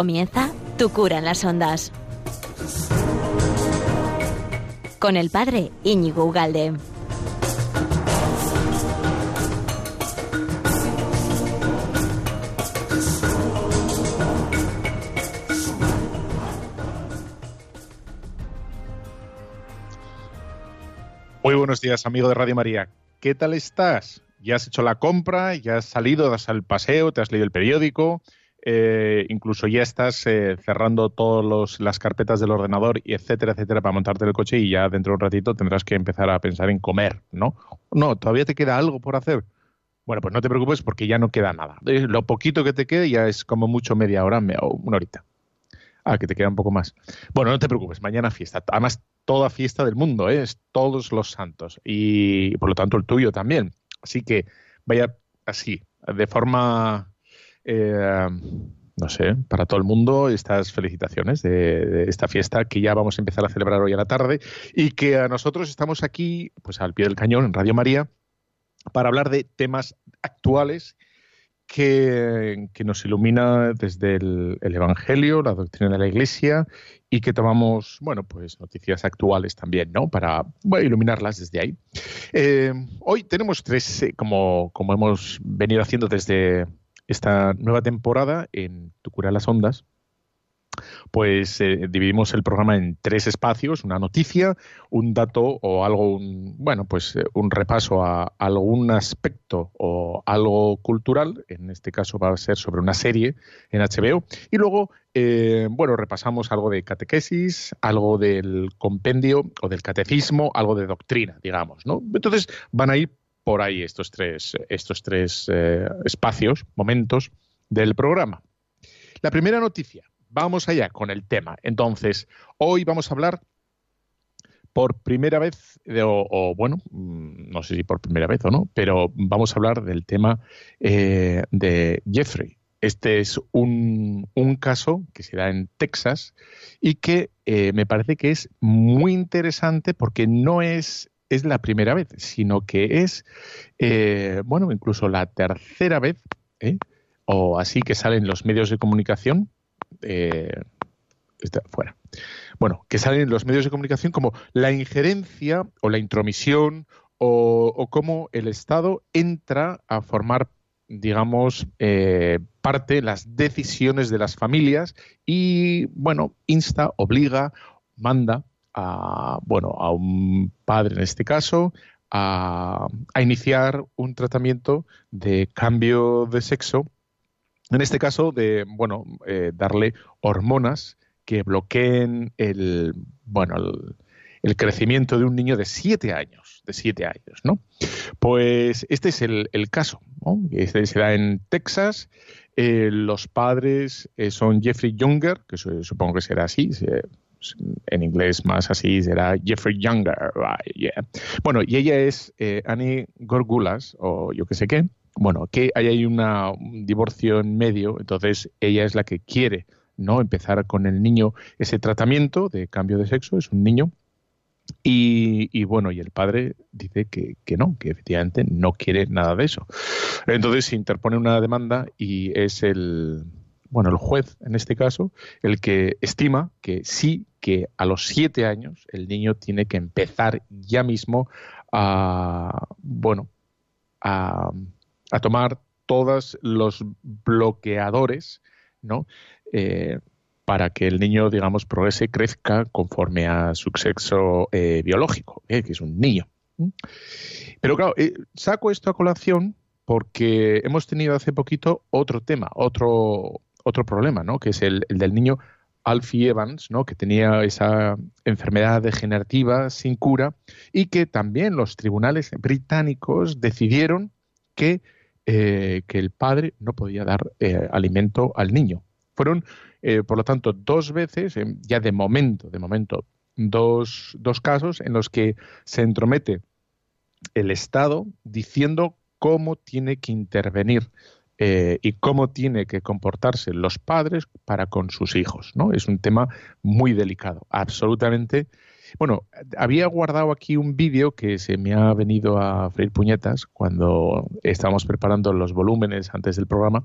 Comienza Tu cura en las ondas. Con el padre Íñigo Ugalde. Muy buenos días, amigo de Radio María. ¿Qué tal estás? ¿Ya has hecho la compra? ¿Ya has salido? ¿Das al paseo? ¿Te has leído el periódico? Eh, incluso ya estás eh, cerrando todas las carpetas del ordenador y etcétera, etcétera, para montarte el coche y ya dentro de un ratito tendrás que empezar a pensar en comer, ¿no? No, todavía te queda algo por hacer. Bueno, pues no te preocupes porque ya no queda nada. Eh, lo poquito que te quede ya es como mucho media hora o una horita. Ah, que te queda un poco más. Bueno, no te preocupes, mañana fiesta. Además, toda fiesta del mundo, es todos los santos y por lo tanto el tuyo también. Así que vaya así, de forma eh, no sé, para todo el mundo estas felicitaciones de, esta fiesta que ya vamos a empezar a celebrar hoy a la tarde y que a nosotros estamos aquí, pues al pie del cañón en Radio María, para hablar de temas actuales que, nos ilumina desde el, Evangelio, la doctrina de la Iglesia y que tomamos, bueno, pues noticias actuales también, ¿no? Para iluminarlas desde ahí. Eh, hoy tenemos tres, eh, como, como hemos venido haciendo desde esta nueva temporada en Tu cura las ondas, pues eh, dividimos el programa en tres espacios, una noticia, un dato o algo, bueno, pues eh, un repaso a algún aspecto o algo cultural, en este caso va a ser sobre una serie en HBO, y luego, eh, bueno, repasamos algo de catequesis, algo del compendio o del catecismo, algo de doctrina, digamos, ¿no? Entonces van a ir por ahí estos tres, estos tres eh, espacios, momentos del programa. La primera noticia, vamos allá con el tema. Entonces, hoy vamos a hablar por primera vez, o, bueno, mm, no sé si por primera vez o no, pero vamos a hablar del tema eh, de Jeffrey. Este es un, caso que se da en Texas y que eh, me parece que es muy interesante porque no es es la primera vez, sino que es, eh, bueno, incluso la tercera vez, ¿eh? o así que salen los medios de comunicación, eh, fuera. Bueno, que salen en los medios de comunicación como la injerencia o la intromisión o, o cómo el Estado entra a formar, digamos, parte de las decisiones de las familias y, bueno, insta, obliga, manda a, bueno, a un padre en este caso, a, iniciar un tratamiento de cambio de sexo, en este caso de, bueno, eh, darle hormonas que bloqueen el, bueno, el, crecimiento de un niño de siete años, de años, ¿no? Pues este es el, caso, ¿no? Este se da en Texas. Eh, los padres eh, son Jeffrey Younger, que supongo que será así, en inglés más así será Jeffrey Younger. Bueno, y ella es eh, Annie Gorgulas, o yo qué sé qué. Bueno, que hay una, un divorcio en medio, entonces ella es la que quiere no empezar con el niño ese tratamiento de cambio de sexo, es un niño. Y, bueno, y el padre dice que, que, no, que efectivamente no quiere nada de eso. Entonces se interpone una demanda y es el, bueno, el juez en este caso, el que estima que sí que a los siete años el niño tiene que empezar ya mismo a, bueno, a, tomar todos los bloqueadores, ¿no? Eh, para que el niño, digamos, progrese, crezca conforme a su sexo eh, biológico, ¿eh? que es un niño. Pero claro, saco esto a colación porque hemos tenido hace poquito otro tema, otro, otro problema, ¿no? Que es el, el del niño Alfie Evans, ¿no? que tenía esa enfermedad degenerativa sin cura y que también los tribunales británicos decidieron que, eh, que el padre no podía dar eh, alimento al niño. Fueron, eh, por lo tanto, dos veces, ya de momento, de momento, dos, dos casos en los que se entromete el Estado diciendo cómo tiene que intervenir eh, y cómo tiene que comportarse los padres para con sus hijos, ¿no? Es un tema muy delicado, absolutamente. Bueno, había guardado aquí un vídeo que se me ha venido a freír puñetas cuando estábamos preparando los volúmenes antes del programa,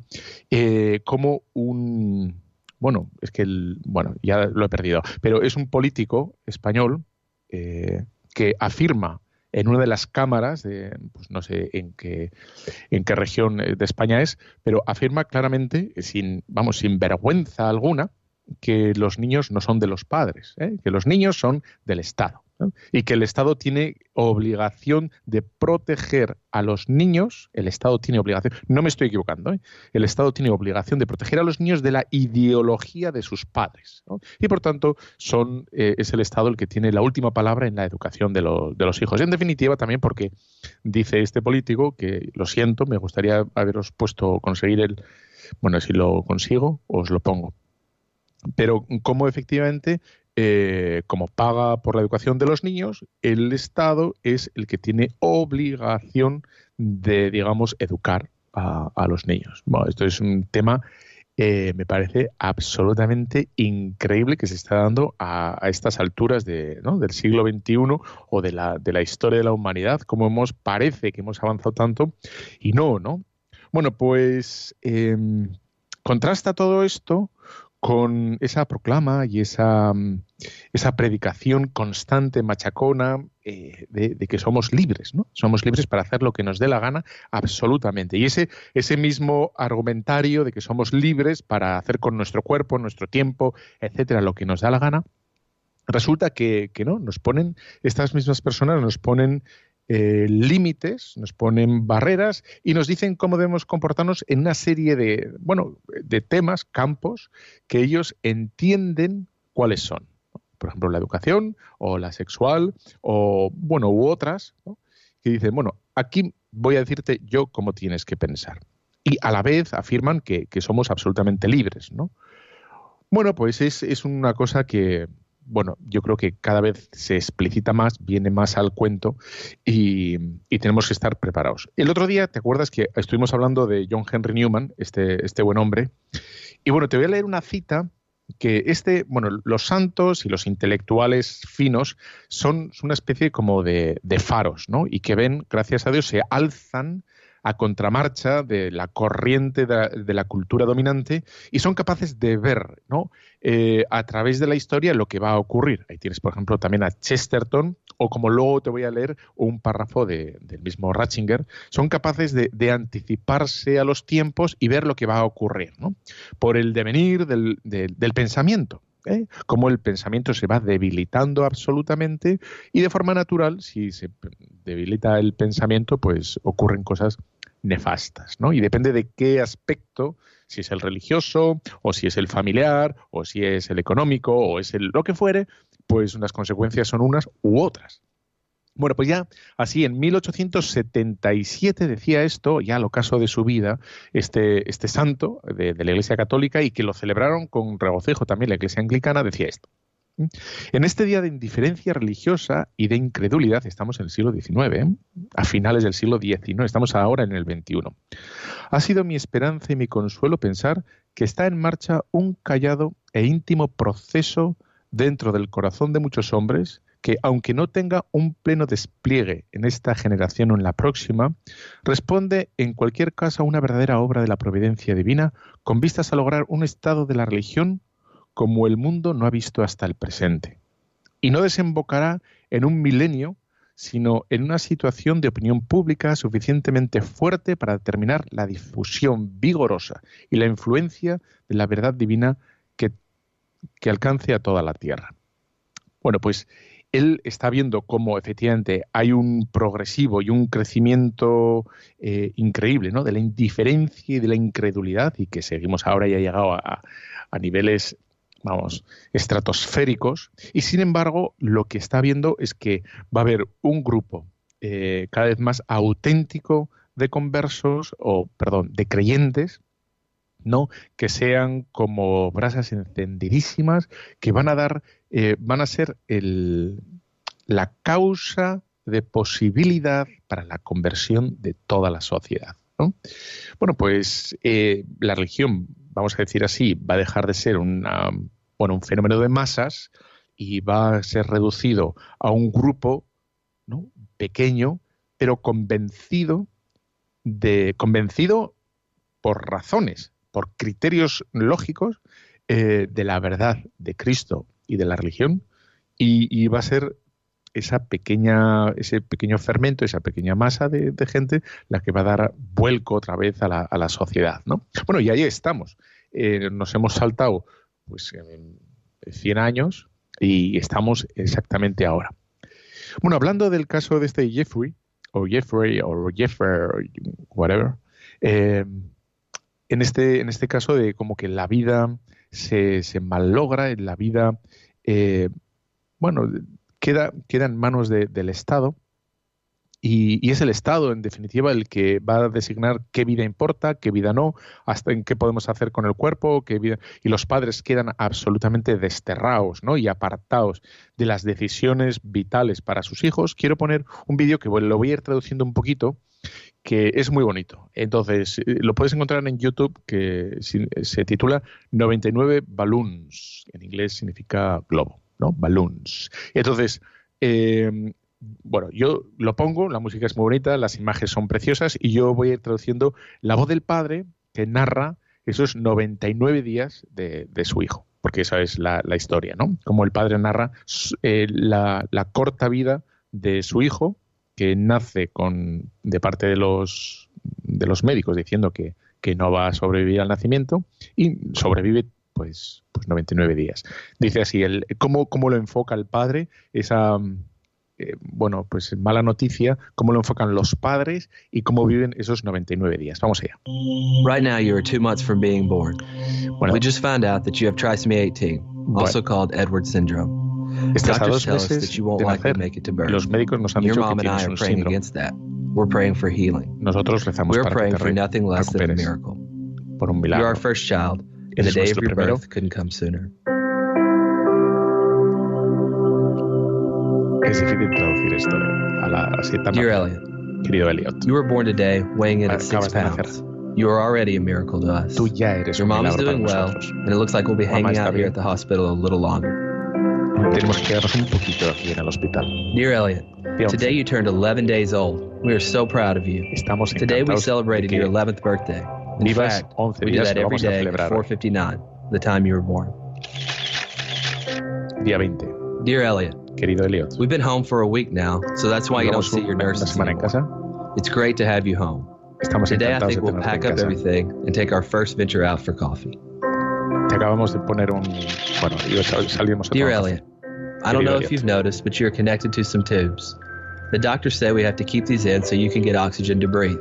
eh, como un, bueno, es que, el, bueno, ya lo he perdido, pero es un político español eh, que afirma en una de las cámaras, de, pues no sé en qué, en qué región de España es, pero afirma claramente, sin, vamos, sin vergüenza alguna, que los niños no son de los padres, ¿eh? que los niños son del Estado y que el Estado tiene obligación de proteger a los niños, el Estado tiene obligación, no me estoy equivocando, ¿eh? el Estado tiene obligación de proteger a los niños de la ideología de sus padres. Y por tanto, son, eh, es el Estado el que tiene la última palabra en la educación de, de los hijos. En definitiva, también porque dice este político que, lo siento, me gustaría haberos puesto, conseguir el, bueno, si lo consigo, os lo pongo pero como efectivamente eh, como paga por la educación de los niños, el Estado es el que tiene obligación de, digamos, educar a, los niños. Bueno, esto es un tema, eh, me parece absolutamente increíble que se está dando a, estas alturas de, del siglo XXI o de la, de la historia de la humanidad, como hemos, parece que hemos avanzado tanto y no, ¿no? Bueno, pues em, contrasta todo esto con esa proclama y esa, mm, esa predicación constante, machacona, eh, de, que somos libres, ¿no? Somos libres para hacer lo que nos dé la gana, absolutamente. Y ese, ese mismo argumentario de que somos libres para hacer con nuestro cuerpo, nuestro tiempo, etcétera, lo que nos da la gana, resulta que, que no, nos ponen, estas mismas personas nos ponen eh, límites, nos ponen barreras y nos dicen cómo debemos comportarnos en una serie de, bueno, de temas, campos, que ellos entienden cuáles son. Por ejemplo, la educación o la sexual o, bueno, u otras, que dicen, bueno, aquí voy a decirte yo cómo tienes que pensar. Y a la vez afirman que, somos absolutamente libres, ¿no? Bueno, pues es, es una cosa que, bueno, yo creo que cada vez se explicita más, viene más al cuento y, tenemos que estar preparados. El otro día, ¿te acuerdas que estuvimos hablando de John Henry Newman, este, este buen hombre? Y bueno, te voy a leer una cita que este, bueno, los santos y los intelectuales finos son, una especie como de, de, faros, ¿no? Y que ven, gracias a Dios, se alzan a contramarcha de la corriente de, la cultura dominante y son capaces de ver ¿no? Eh, a través de la historia lo que va a ocurrir. Ahí tienes, por ejemplo, también a Chesterton o como luego te voy a leer un párrafo del mismo Ratzinger, son capaces de, anticiparse a los tiempos y ver lo que va a ocurrir ¿no? por el devenir del, pensamiento. ¿eh? Cómo el pensamiento se va debilitando absolutamente y de forma natural, si se debilita el pensamiento, pues ocurren cosas nefastas, ¿no? Y depende de qué aspecto, si es el religioso, o si es el familiar, o si es el económico, o es el lo que fuere, pues unas consecuencias son unas u otras. Bueno, pues ya así en 1877 decía esto, ya lo caso de su vida, este, este santo de, de la Iglesia Católica y que lo celebraron con regocijo también la Iglesia Anglicana, decía esto. En este día de indiferencia religiosa y de incredulidad, estamos en el siglo XIX, ¿eh? a finales del siglo XIX, estamos ahora en el XXI. Ha sido mi esperanza y mi consuelo pensar que está en marcha un callado e íntimo proceso dentro del corazón de muchos hombres que, aunque no tenga un pleno despliegue en esta generación o en la próxima, responde en cualquier caso a una verdadera obra de la providencia divina con vistas a lograr un estado de la religión como el mundo no ha visto hasta el presente. Y no desembocará en un milenio, sino en una situación de opinión pública suficientemente fuerte para determinar la difusión vigorosa y la influencia de la verdad divina que, alcance a toda la tierra. Bueno, pues él está viendo cómo efectivamente hay un progresivo y un crecimiento eh, increíble ¿no? de la indiferencia y de la incredulidad y que seguimos ahora y ha llegado a niveles vamos, estratosféricos, y sin embargo lo que está viendo es que va a haber un grupo eh, cada vez más auténtico de conversos, o perdón, de creyentes, ¿no? que sean como brasas encendidísimas, que van a dar, eh, van a ser el, la causa de posibilidad para la conversión de toda la sociedad. Bueno, pues eh, la religión, vamos a decir así, va a dejar de ser una bueno, un fenómeno de masas y va a ser reducido a un grupo pequeño, pero convencido de convencido por razones, por criterios lógicos eh, de la verdad de Cristo y de la religión y, va a ser esa pequeña, ese pequeño fermento, esa pequeña masa de, gente la que va a dar vuelco otra vez a la, sociedad. ¿no? Bueno, y ahí estamos. Eh, nos hemos saltado pues, 100 años y estamos exactamente ahora. Bueno, hablando del caso de este Jeffrey, o Jeffrey, o Jeffrey, whatever, eh, en, este, en este caso de como que la vida se, se malogra, en la vida, eh, bueno, queda, queda en manos del Estado y, es el Estado, en definitiva, el que va a designar qué vida importa, qué vida no, hasta en qué podemos hacer con el cuerpo, qué vida... y los padres quedan absolutamente desterrados ¿no? y apartados de las decisiones vitales para sus hijos. Quiero poner un vídeo que lo voy a ir traduciendo un poquito, que es muy bonito. Entonces, eh, lo puedes encontrar en YouTube, que se titula 99 Balloons. En inglés significa globo, ¿no? Balloons. Entonces, eh, bueno, yo lo pongo, la música es muy bonita, las imágenes son preciosas y yo voy traduciendo la voz del padre que narra esos 99 días de, su hijo, porque esa es la, historia, ¿no? Como el padre narra eh, la, corta vida de su hijo que nace con de parte de los de los médicos diciendo que, que no va a sobrevivir al nacimiento y sobrevive pues, pues 99 días. Dice así, el, ¿cómo, cómo lo enfoca el padre esa eh, bueno, pues mala noticia, cómo lo enfocan los padres y cómo viven esos 99 días. Vamos allá. Right now you are two months from being born. Bueno, we just found out that you have trisomy 18, also bueno. called Edward syndrome. Estás a dos meses de nacer. Los médicos nos han Your dicho mom que and I are praying síndrome. against that. We're praying for healing. Nosotros rezamos We're para praying que te for nothing less than a recuperes miracle. por un milagro. You're our first Es difícil traducir esto eh, a la así Dear. Elliot, Querido Elliot, you were born today weighing in at six Acabas de nacer. pounds. You are already a miracle to us. tú ya eres Your mom is doing well, and it looks like we'll be hanging out here at the hospital a little longer. Tenemos que quedarnos un poquito aquí en el hospital. Dear Elliot, today you turned 11 days old. We are so proud of you. Estamos Today we celebrated your 11th birthday. In vivas fact, 11 we do that every day at 4:59, the time you were born. Día 20. Dear Elliot, Querido Elliot, we've been home for a week now, so that's why you don't see your semana en casa. It's great to have you home. Estamos Today I think we'll pack up everything and take our first venture out for coffee. Te acabamos de poner un... Bueno, y sal- salimos a Dear. Elliot, I don't know if you've noticed, but you're connected to some tubes. The doctors say we have to keep these in so you can get oxygen to breathe.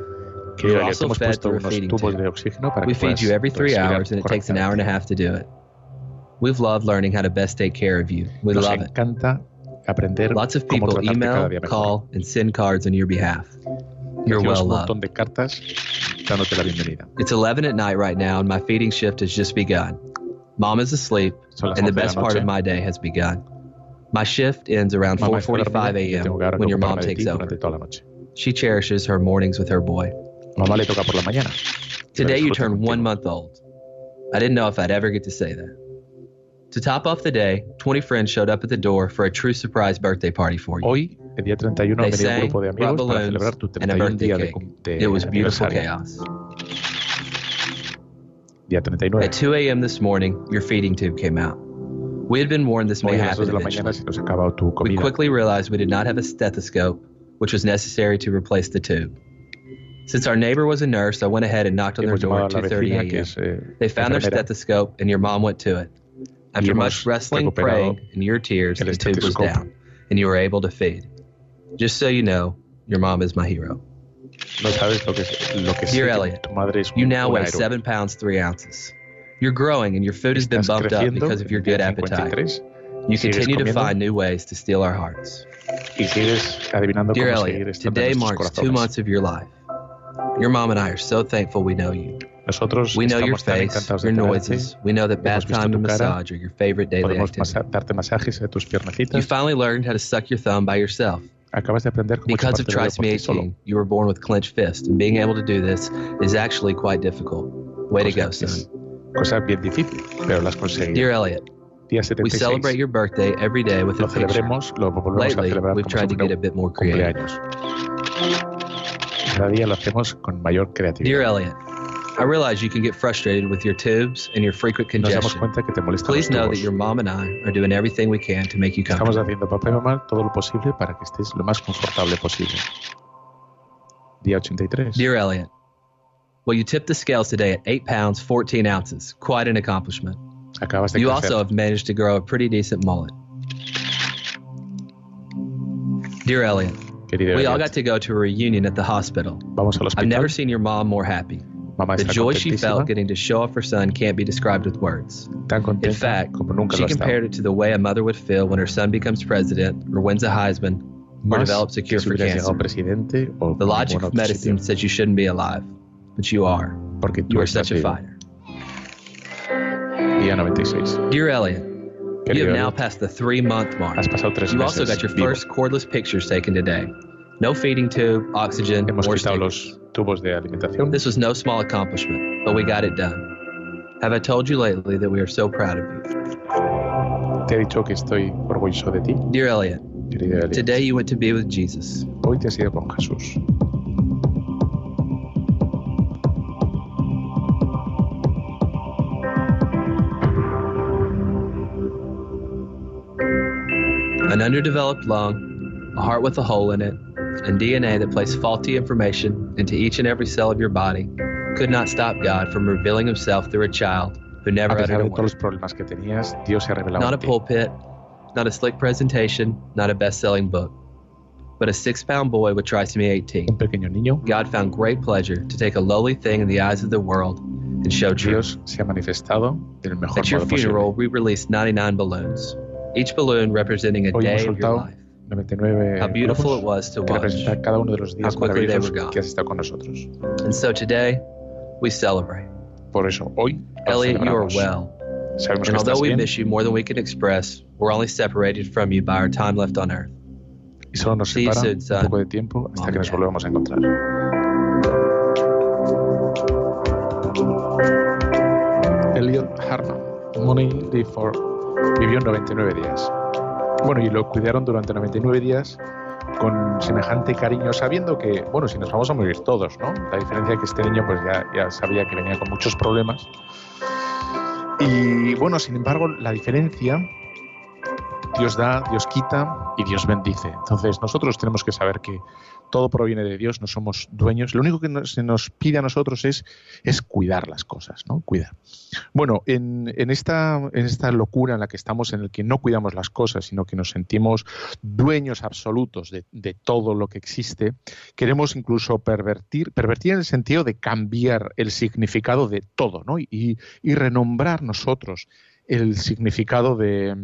You're also fed through a feeding tube. de oxígeno para We feed you every three hours and it takes an hour and a half to do it. We've loved learning how to best take care of you. We Nos love it. aprender Lots of people email, call, and send cards on your behalf. You're well un loved. de cartas dándote la bienvenida. It's 11 at night right now, and my feeding shift has just begun. Mom is asleep, and the 11 de la best part of my day has begun. My shift ends around 4:45 dormida y tengo a.m. when your mom takes over. durante toda la noche. She cherishes her mornings with her boy. Mamá le toca por la mañana. Today you turn one month old. I didn't know if I'd ever get to say that. To top off the day, 20 friends showed up at the door for a true surprise birthday party for you. Hoy, el día 31, They venido un grupo de amigos para celebrar tu and 31 día de, de It was beautiful chaos. Día 39. At 2 a.m. this morning, your feeding tube came out. We had been warned this may Hoy a las 2 happen de mañana eventually. se nos ha acabado tu We quickly realized we did not have a stethoscope, which was necessary to replace the tube. Since our neighbor was a nurse, I went ahead and knocked on their door at 2:30 a.m. eh, They found their stethoscope, and your mom went to it. After much wrestling, praying, and your tears, the tube was down, and you were able to feed. Just so you know, your mom is my hero. No sabes lo que lo que Dear Elliot, tu madre es You now weigh seven pounds three ounces. You're growing, and your food has been bumped up because of your good appetite. You continue to find new ways to steal our hearts. y sigues adivinando Dear Elliot, today marks two months of your life. Your mom and I are so thankful we know you. Nosotros We know your tan face, encantados de your noises. We know that bath time and massage are your favorite daily Podemos activity. darte masajes a tus You finally learned how to suck your thumb by yourself. Acabas de aprender cómo Because of chuparte el dedo trisomy ti solo. 18, you were born with clenched fists, and being able to do this is actually quite difficult. Way to go, Cosa, son. cosa bien difícil, pero las. Dear Elliot, we 76. celebrate your birthday every day with a picture. celebremos, lo volvemos a Lately, we've tried to get a bit more creative. Cada día lo hacemos con mayor creatividad. Dear Elliot, I realize you can get frustrated with your tubes and your frequent congestion. que te Please know that your mom and I are doing everything we can to make you Estamos comfortable. haciendo, papá y mamá, todo lo posible para que estés lo más confortable posible. Día 83. Dear Elliot, well, you tipped the scales today at 8 pounds 14 ounces. Quite an accomplishment. Acabas de You crecer. also have managed to grow a pretty decent mullet. Dear Elliot, Querido we all got to go to a reunion at the hospital. Vamos al I've never seen your mom more happy. Mamá The joy she felt getting to show off her son can't be described with words. In fact, She compared it to the way a mother would feel when her son becomes president or wins a Heisman or develops a cure for cancer. The logic of medicine says you shouldn't be alive, but you are. Porque You are such a fighter. Día 96. Dear Elliot, you have now passed the three month mark. has pasado tres You also got your first cordless pictures taken today. No feeding tube, oxygen, Hemos or quitado stickers. los tubos de alimentación. This was no small accomplishment, but we got it done. Have I told you lately that we are so proud of you? Te he dicho que estoy orgulloso de ti, Dear Elliot, querido Elliot. today you went to be with Jesus. Hoy te has ido con Jesús. An underdeveloped lung, a heart with a hole in it, and DNA that placed faulty information into each and every cell of your body could not stop God from revealing himself through a child who A never pesar uttered a de todos word. los problemas que tenías, Dios se ha revelado Not a pulpit, not a slick presentation, not a best selling book, but a six pound boy with trisomy 18. Un pequeño niño, God found great pleasure to take a lowly thing in the eyes of the world and show truth. Dios se ha manifestado del mejor At your modo posible. funeral, we released 99 balloons, each balloon representing a Hoy day of your life. 99 How beautiful it was to que watch. representan cada uno de los días How quickly they maravillosos were gone. que has estado con nosotros. And so today, we celebrate. Por eso, hoy Elliot, you are well. Sabemos And que although we bien miss you more than we can express, we're only separated from you by our time left on earth. y solo nos separa soon, son. un poco de tiempo hasta Mom que nos Dad. volvamos a encontrar. Elliot Harman, Money Live for, vivió 99 días. Bueno, y lo cuidaron durante 99 días con semejante cariño, sabiendo que, bueno, si nos vamos a morir todos, ¿no? La diferencia es que este niño pues ya, ya sabía que venía con muchos problemas. Y bueno, sin embargo, la diferencia, Dios da, Dios quita y Dios bendice. Entonces nosotros tenemos que saber que todo proviene de Dios, no somos dueños. Lo único que nos- se nos pide a nosotros es, es cuidar las cosas, ¿no? Cuidar. Bueno, en, en esta, en esta locura en la que estamos, en el que no cuidamos las cosas, sino que nos sentimos dueños absolutos de, de todo lo que existe, queremos incluso pervertir, pervertir en el sentido de cambiar el significado de todo, ¿no? Y, y renombrar nosotros el significado de,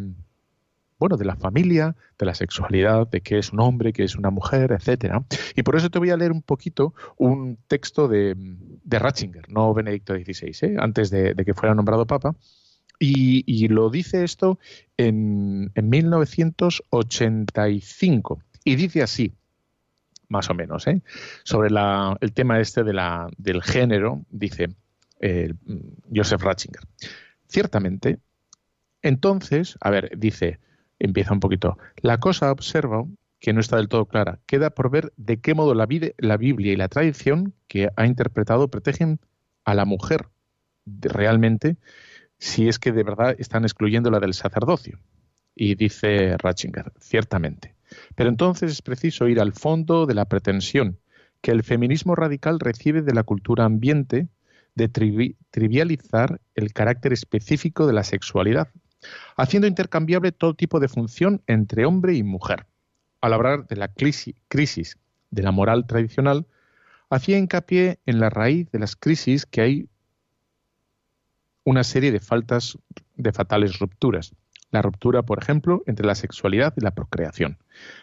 bueno, de la familia, de la sexualidad, de qué es un hombre, qué es una mujer, etcétera. Y por eso te voy a leer un poquito un texto de, de Ratzinger, no Benedicto XVI, ¿eh? antes de, que fuera nombrado papa. Y, lo dice esto en, en 1985. Y dice así, más o menos, ¿eh? sobre el tema este de la, del género, dice eh, Joseph Ratzinger. Ciertamente, entonces, a ver, dice, empieza un poquito, la cosa observa que no está del todo clara. Queda por ver de qué modo la, Biblia y la tradición que ha interpretado protegen a la mujer realmente, si es que de verdad están excluyendo la del sacerdocio. Y dice Ratzinger, ciertamente. Pero entonces es preciso ir al fondo de la pretensión que el feminismo radical recibe de la cultura ambiente de trivi- trivializar el carácter específico de la sexualidad, haciendo intercambiable todo tipo de función entre hombre y mujer. Al hablar de la crisi- crisis de la moral tradicional, hacía hincapié en la raíz de las crisis que hay una serie de faltas, de fatales rupturas. La ruptura, por ejemplo, entre la sexualidad y la procreación,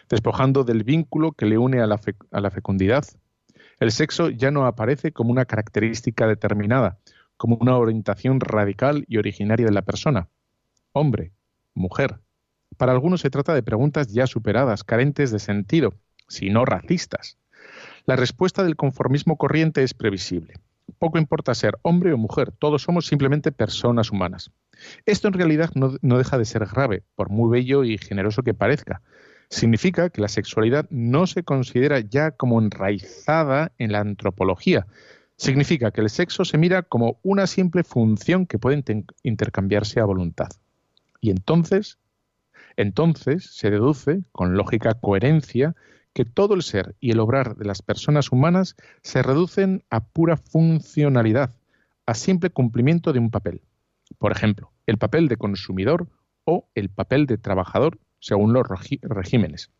despojando del vínculo que le une a la, a la fecundidad. El sexo ya no aparece como una característica determinada, como una orientación radical y originaria de la persona. Hombre, mujer. Para algunos se trata de preguntas ya superadas, carentes de sentido, si no racistas. La respuesta del conformismo corriente es previsible. Poco importa ser hombre o mujer, todos somos simplemente personas humanas. Esto en realidad no, no deja de ser grave, por muy bello y generoso que parezca. Significa que la sexualidad no se considera ya como enraizada en la antropología, Significa que el sexo se mira como una simple función que puede intercambiarse a voluntad. Y entonces, entonces se deduce, con lógica coherencia, que todo el ser y el obrar de las personas humanas se reducen a pura funcionalidad, a simple cumplimiento de un papel. Por ejemplo, el papel de consumidor o el papel de trabajador, según los regímenes.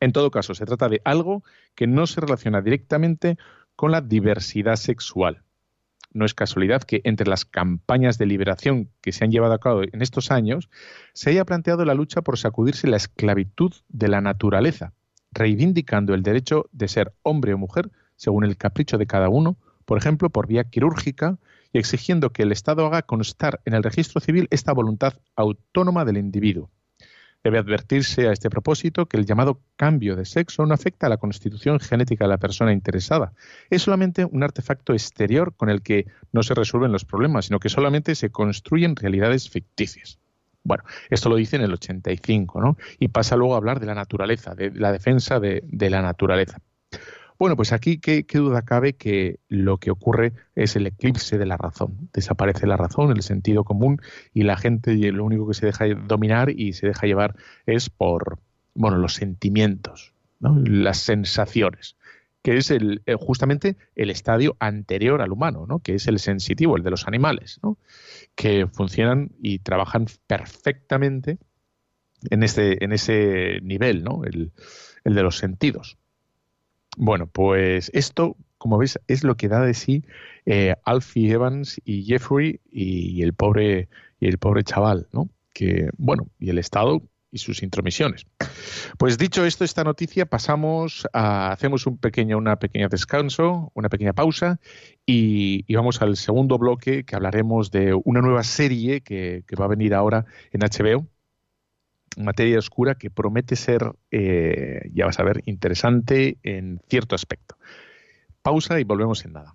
En todo caso, se trata de algo que no se relaciona directamente con la diversidad sexual. No es casualidad que entre las campañas de liberación que se han llevado a cabo en estos años se haya planteado la lucha por sacudirse la esclavitud de la naturaleza, reivindicando el derecho de ser hombre o mujer según el capricho de cada uno, por ejemplo, por vía quirúrgica, y exigiendo que el Estado haga constar en el registro civil esta voluntad autónoma del individuo. Debe advertirse a este propósito que el llamado cambio de sexo no afecta a la constitución genética de la persona interesada. Es solamente un artefacto exterior con el que no se resuelven los problemas, sino que solamente se construyen realidades ficticias. Bueno, esto lo dice en el 85, ¿no? Y pasa luego a hablar de la naturaleza, de la defensa de, la naturaleza. Bueno, pues aquí qué, duda cabe que lo que ocurre es el eclipse de la razón. Desaparece la razón, el sentido común y la gente lo único que se deja dominar y se deja llevar es por, bueno, los sentimientos, las sensaciones que es el, eh, justamente el estadio anterior al humano, ¿no? que es el sensitivo, el de los animales, ¿no? que funcionan y trabajan perfectamente en ese, en ese nivel, ¿no? el, de los sentidos. Bueno, pues esto, como veis, es lo que da de sí eh, Alfie Evans y Jeffrey y, el pobre y el pobre chaval, ¿no? Que bueno, y el Estado y sus intromisiones. Pues dicho esto, esta noticia, pasamos a, hacemos un pequeño, una pequeña descanso, una pequeña pausa y, vamos al segundo bloque que hablaremos de una nueva serie que, va a venir ahora en HBO, materia oscura que promete ser, eh, ya vas a ver, interesante en cierto aspecto. Pausa y volvemos en nada.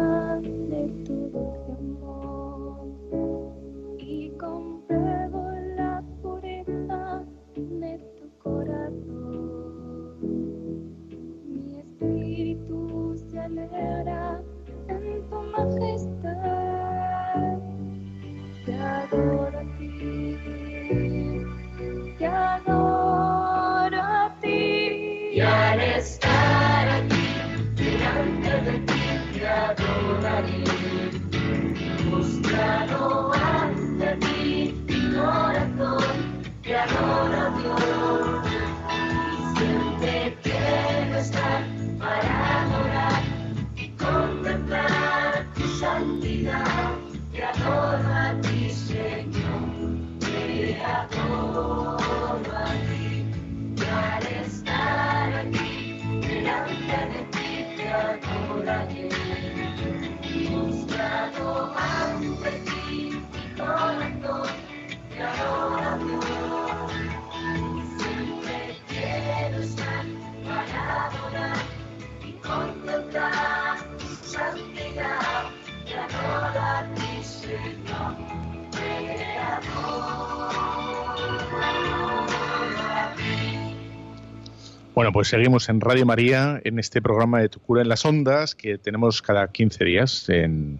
en tu majestad. Bueno, pues seguimos en Radio María, en este programa de Tu Cura en las Ondas, que tenemos cada 15 días en,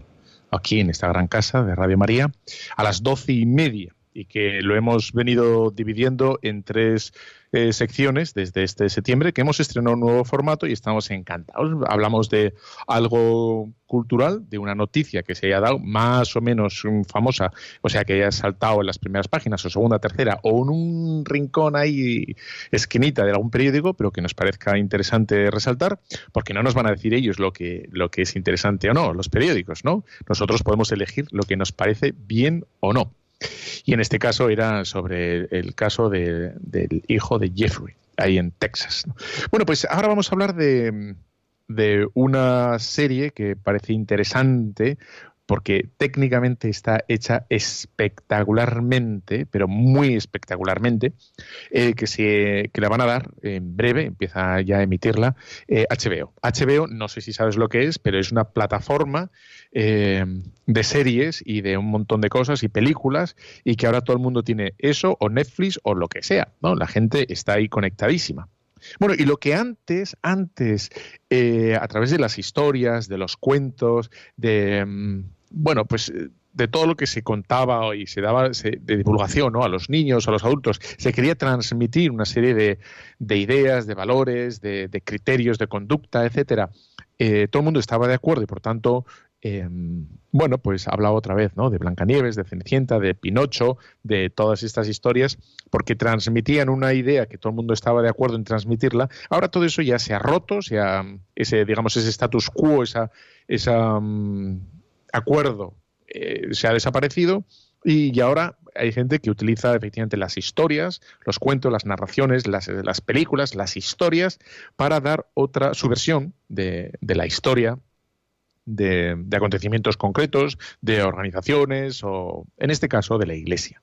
aquí en esta gran casa de Radio María, a las doce y media y que lo hemos venido dividiendo en tres eh, secciones desde este septiembre, que hemos estrenado un nuevo formato y estamos encantados. Hablamos de algo cultural, de una noticia que se haya dado más o menos mm, famosa, o sea, que haya saltado en las primeras páginas o segunda, tercera, o en un rincón ahí, esquinita de algún periódico, pero que nos parezca interesante resaltar, porque no nos van a decir ellos lo que, lo que es interesante o no, los periódicos, ¿no? Nosotros podemos elegir lo que nos parece bien o no. Y en este caso era sobre el caso de- del hijo de Jeffrey, ahí en Texas. ¿no? Bueno, pues ahora vamos a hablar de, de una serie que parece interesante porque técnicamente está hecha espectacularmente, pero muy espectacularmente, eh, que, se, que la van a dar en breve, empieza ya a emitirla, eh, HBO. HBO, no sé si sabes lo que es, pero es una plataforma eh, de series y de un montón de cosas y películas y que ahora todo el mundo tiene eso o Netflix o lo que sea, ¿no? La gente está ahí conectadísima. Bueno, y lo que antes, antes, a través de las historias, de los cuentos, de, mm, bueno, pues eh, de todo lo que se contaba y se daba de divulgación ¿no? a los niños, a los adultos, se quería transmitir una serie de, de ideas, de valores, de, de criterios, de conducta, etcétera. Eh, todo el mundo estaba de acuerdo y, por tanto, eh, bueno, pues hablaba otra vez, ¿no? De Blancanieves, de Cenicienta, de Pinocho, de todas estas historias, porque transmitían una idea que todo el mundo estaba de acuerdo en transmitirla. Ahora todo eso ya se ha roto, se ha, ese, digamos, ese status quo, esa, esa mm, acuerdo eh, se ha desaparecido y, ahora hay gente que utiliza efectivamente las historias, los cuentos, las narraciones, las, las películas, las historias para dar otra su versión de, de la historia de, de acontecimientos concretos, de organizaciones o, en este caso, de la iglesia.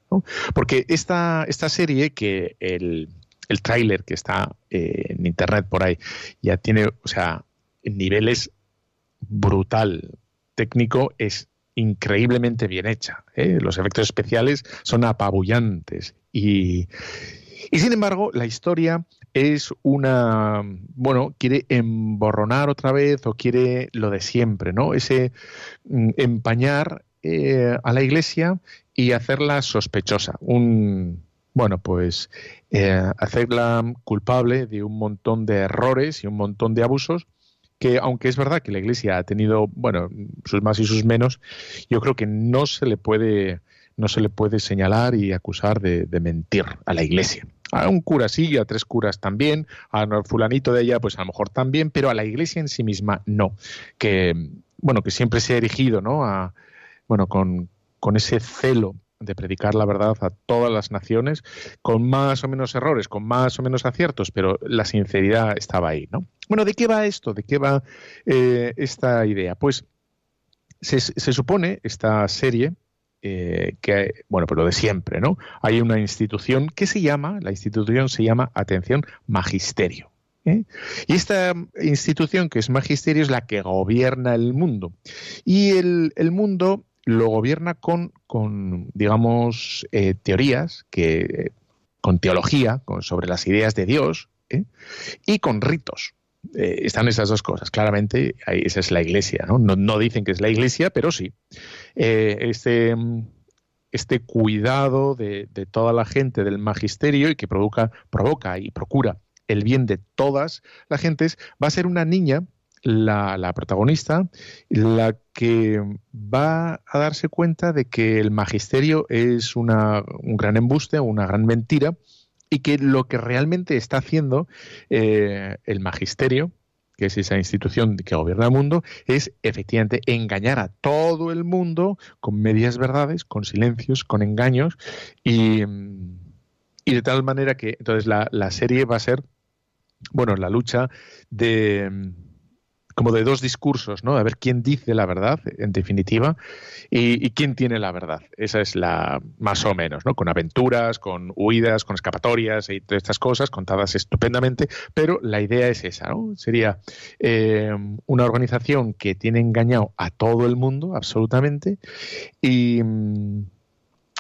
Porque esta, esta serie que el, el tráiler que está eh, en internet por ahí ya tiene, o sea, niveles brutal técnico es increíblemente bien hecha. ¿eh? Los efectos especiales son apabullantes y, y sin embargo la historia es una, bueno, quiere emborronar otra vez o quiere lo de siempre, ¿no? Ese mm, empañar eh, a la iglesia y hacerla sospechosa. Un, bueno, pues eh, hacerla culpable de un montón de errores y un montón de abusos que aunque es verdad que la Iglesia ha tenido, bueno, sus más y sus menos, yo creo que no se le puede, no se le puede señalar y acusar de, de mentir a la Iglesia. A un cura sí, a tres curas también, a fulanito de ella, pues a lo mejor también, pero a la Iglesia en sí misma no. Que, bueno, que siempre se ha erigido, ¿no? A, bueno, con, con ese celo de predicar la verdad a todas las naciones, con más o menos errores, con más o menos aciertos, pero la sinceridad estaba ahí, ¿no? Bueno, ¿de qué va esto? ¿De qué va eh, esta idea? Pues se, se supone esta serie eh, que, bueno, pero de siempre, ¿no? Hay una institución que se llama, la institución se llama, atención, magisterio. ¿eh? Y esta institución que es magisterio es la que gobierna el mundo. Y el, el mundo lo gobierna con, con digamos, eh, teorías, que, con teología, con, sobre las ideas de Dios, ¿eh? y con ritos. Eh, están esas dos cosas. Claramente, esa es la iglesia. ¿no? No, no dicen que es la iglesia, pero sí. Eh, este, este cuidado de, de, toda la gente del magisterio y que provoca y procura el bien de todas las gentes, va a ser una niña la, protagonista, la que va a darse cuenta de que el magisterio es una, un gran embuste, una gran mentira, y que lo que realmente está haciendo eh, el magisterio, que es esa institución que gobierna el mundo, es efectivamente engañar a todo el mundo con medias verdades, con silencios, con engaños, y, y de tal manera que entonces la, la serie va a ser, bueno, la lucha de como de dos discursos, ¿no? A ver quién dice la verdad, en definitiva, y, quién tiene la verdad. Esa es la, más o menos, ¿no? Con aventuras, con huidas, con escapatorias y todas estas cosas contadas estupendamente, pero la idea es esa, ¿no? Sería eh, una organización que tiene engañado a todo el mundo, absolutamente, y,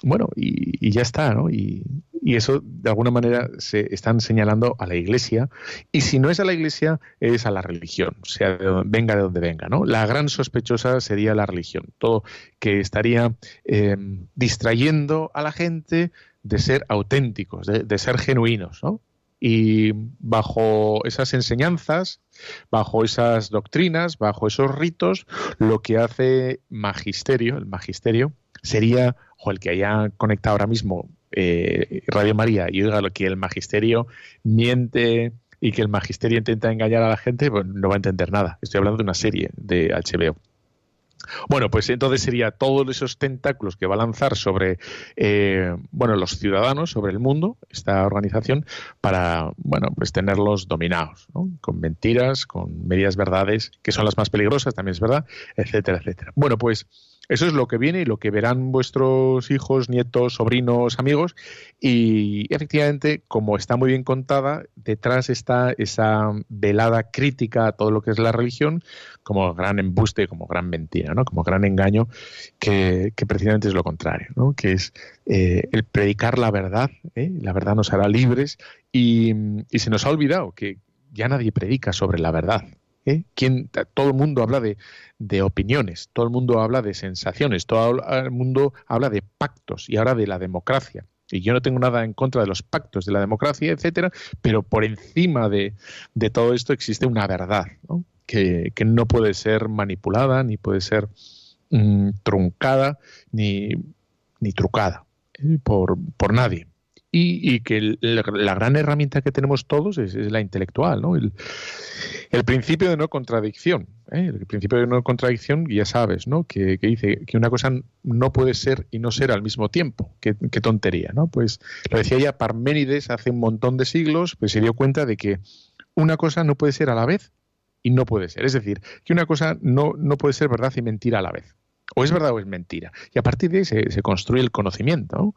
bueno, y, y ya está, ¿no? Y, eso, de alguna manera, se están señalando a la Iglesia. Y si no es a la Iglesia, es a la religión, sea de donde, venga de donde venga, ¿no? La gran sospechosa sería la religión. Todo que estaría eh, distrayendo a la gente de ser auténticos, de, de ser genuinos, ¿no? Y bajo esas enseñanzas, bajo esas doctrinas, bajo esos ritos, lo que hace magisterio, el magisterio, sería, o el que haya conectado ahora mismo eh, Radio María y oiga lo que el magisterio miente y que el magisterio intenta engañar a la gente, pues no va a entender nada. Estoy hablando de una serie de HBO. Bueno, pues entonces sería todos esos tentáculos que va a lanzar sobre eh, bueno los ciudadanos, sobre el mundo, esta organización, para bueno pues tenerlos dominados, ¿no? con mentiras, con medias verdades, que son las más peligrosas, también es verdad, etcétera, etcétera. Bueno, pues eso es lo que viene y lo que verán vuestros hijos, nietos, sobrinos, amigos. Y efectivamente, como está muy bien contada, detrás está esa velada crítica a todo lo que es la religión, como gran embuste, como gran mentira, ¿no? como gran engaño, que, precisamente es lo contrario, ¿no? que es eh, el predicar la verdad. ¿eh? La verdad nos hará libres y se nos ha olvidado que ya nadie predica sobre la verdad. ¿Eh? ¿Quién, todo el mundo habla de, de, opiniones, todo el mundo habla de sensaciones, todo el mundo habla de pactos y ahora de la democracia. Y yo no tengo nada en contra de los pactos, de la democracia, etcétera, pero por encima de, de todo esto existe una verdad. Que, que, no puede ser manipulada, ni puede ser mmm, truncada, ni, ni trucada ¿eh? por, por nadie y, y que la gran herramienta que tenemos todos es, la intelectual, ¿no? El, principio de no contradicción. ¿eh? El principio de no contradicción, ya sabes, ¿no? Que, dice que una cosa no puede ser y no ser al mismo tiempo. Qué, qué, tontería, ¿no? Pues lo decía ya Parménides hace un montón de siglos, pues se dio cuenta de que una cosa no puede ser a la vez y no puede ser. Es decir, que una cosa no, no puede ser verdad y mentira a la vez o es verdad o es mentira. Y a partir de ahí se, construye el conocimiento. ¿no?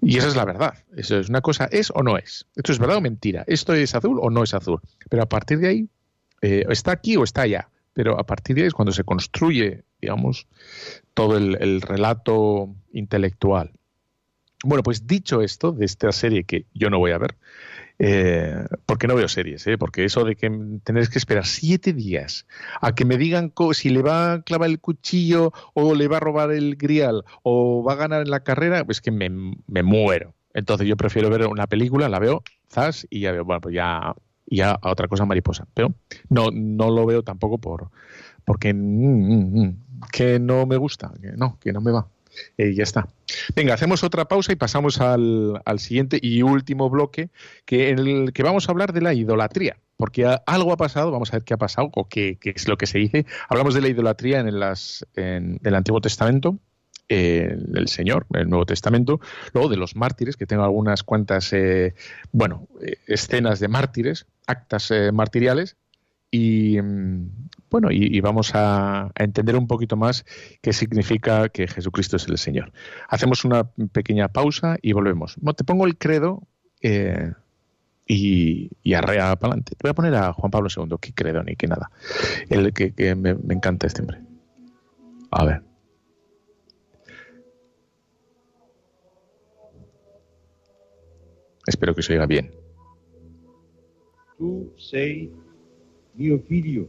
Y esa es la verdad. Eso es una cosa, es o no es. Esto es verdad o mentira. Esto es azul o no es azul. Pero a partir de ahí, eh, está aquí o está allá. Pero a partir de ahí es cuando se construye, digamos, todo el relato intelectual. Bueno, pues dicho esto, de esta serie que yo no voy a ver, eh, porque no veo series, ¿eh? porque eso de que tener que esperar siete días a que me digan si le va a clavar el cuchillo o le va a robar el grial o va a ganar en la carrera, pues que me, me muero. Entonces yo prefiero ver una película, la veo, zas, y ya veo, bueno, pues ya, ya a otra cosa mariposa. Pero no, no lo veo tampoco por porque mm, mm, mm, que no me gusta, que no, que no me va. Eh, ya está. Venga, hacemos otra pausa y pasamos al, al, siguiente y último bloque, que en el que vamos a hablar de la idolatría. Porque algo ha pasado, vamos a ver qué ha pasado o qué, qué es lo que se dice. Hablamos de la idolatría en, las, en el Antiguo Testamento, eh, el Señor, el Nuevo Testamento, luego de los mártires, que tengo algunas cuantas, eh, bueno, eh, escenas de mártires, actas eh, martiriales, y mm, bueno, y, vamos a, entender un poquito más qué significa que Jesucristo es el Señor. Hacemos una pequeña pausa y volvemos. Bueno, te pongo el credo eh, y, y, arrea para adelante. Te voy a poner a Juan Pablo II, qué credo ni qué nada. El que, que me, me encanta este hombre. A ver. Espero que se oiga bien. Tu sei mio figlio,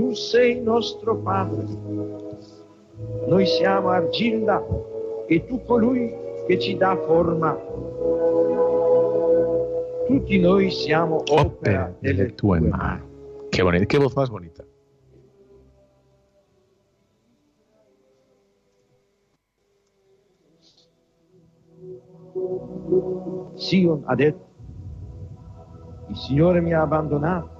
tu sei nostro Padre, noi siamo argilla e tu colui che ci dà forma. Tutti noi siamo opera, delle tue mani. Qué bonita, qué voz más bonita. Sion ha detto, il Signore mi ha abbandonato,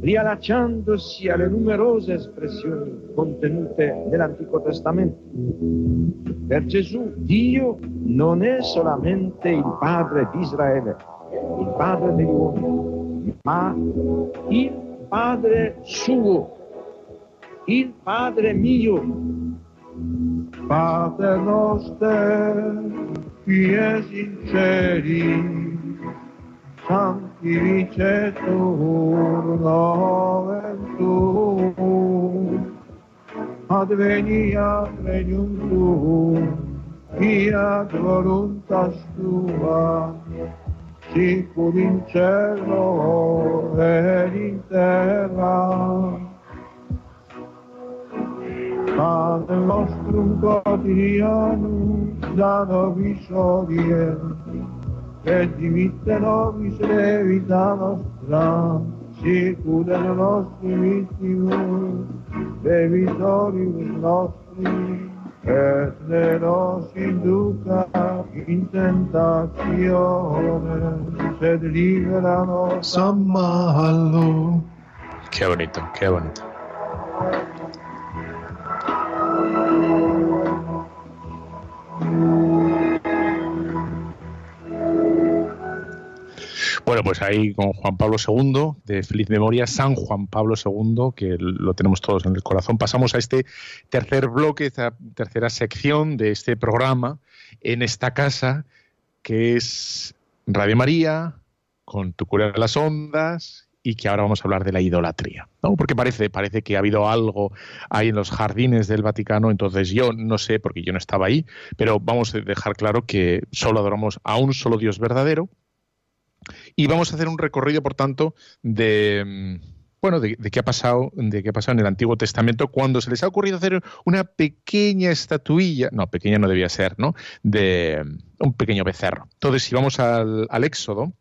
riallacciandosi alle numerose espressioni contenute nell'Antico Testamento. Per Gesù Dio non è solamente il Padre di Israele, il Padre degli uomini, ma il Padre suo, il Padre mio. Pater noster, qui es in celi, sanctificetur nomen tuum, adveniat regnum tuum, fiat voluntas tua, sicur in cielo ed in terra. Padre nostrum quotidianum da nobis hodie, e di Mittenovi se levitava strada, sicuro nostri vittimi, dei vittori nostri, e se nos induca in tentazione, sed liberano da malo. Qué bonito, qué bonito. thank Bueno, pues ahí con Juan Pablo II, de feliz memoria, San Juan Pablo II, que lo tenemos todos en el corazón. Pasamos a este tercer bloque, esta tercera sección de este programa en esta casa, que es Radio María, con tu cura de las ondas, y que ahora vamos a hablar de la idolatría, ¿no? Porque parece, parece que ha habido algo ahí en los jardines del Vaticano, entonces yo no sé, porque yo no estaba ahí, pero vamos a dejar claro que solo adoramos a un solo Dios verdadero, y vamos a hacer un recorrido, por tanto, de mm, bueno, de, qué ha pasado, de qué ha pasado en el Antiguo Testamento cuando se les ha ocurrido hacer una pequeña estatuilla, no, pequeña no debía ser, ¿no? De mm, un pequeño becerro. Entonces, si vamos al, al Éxodo,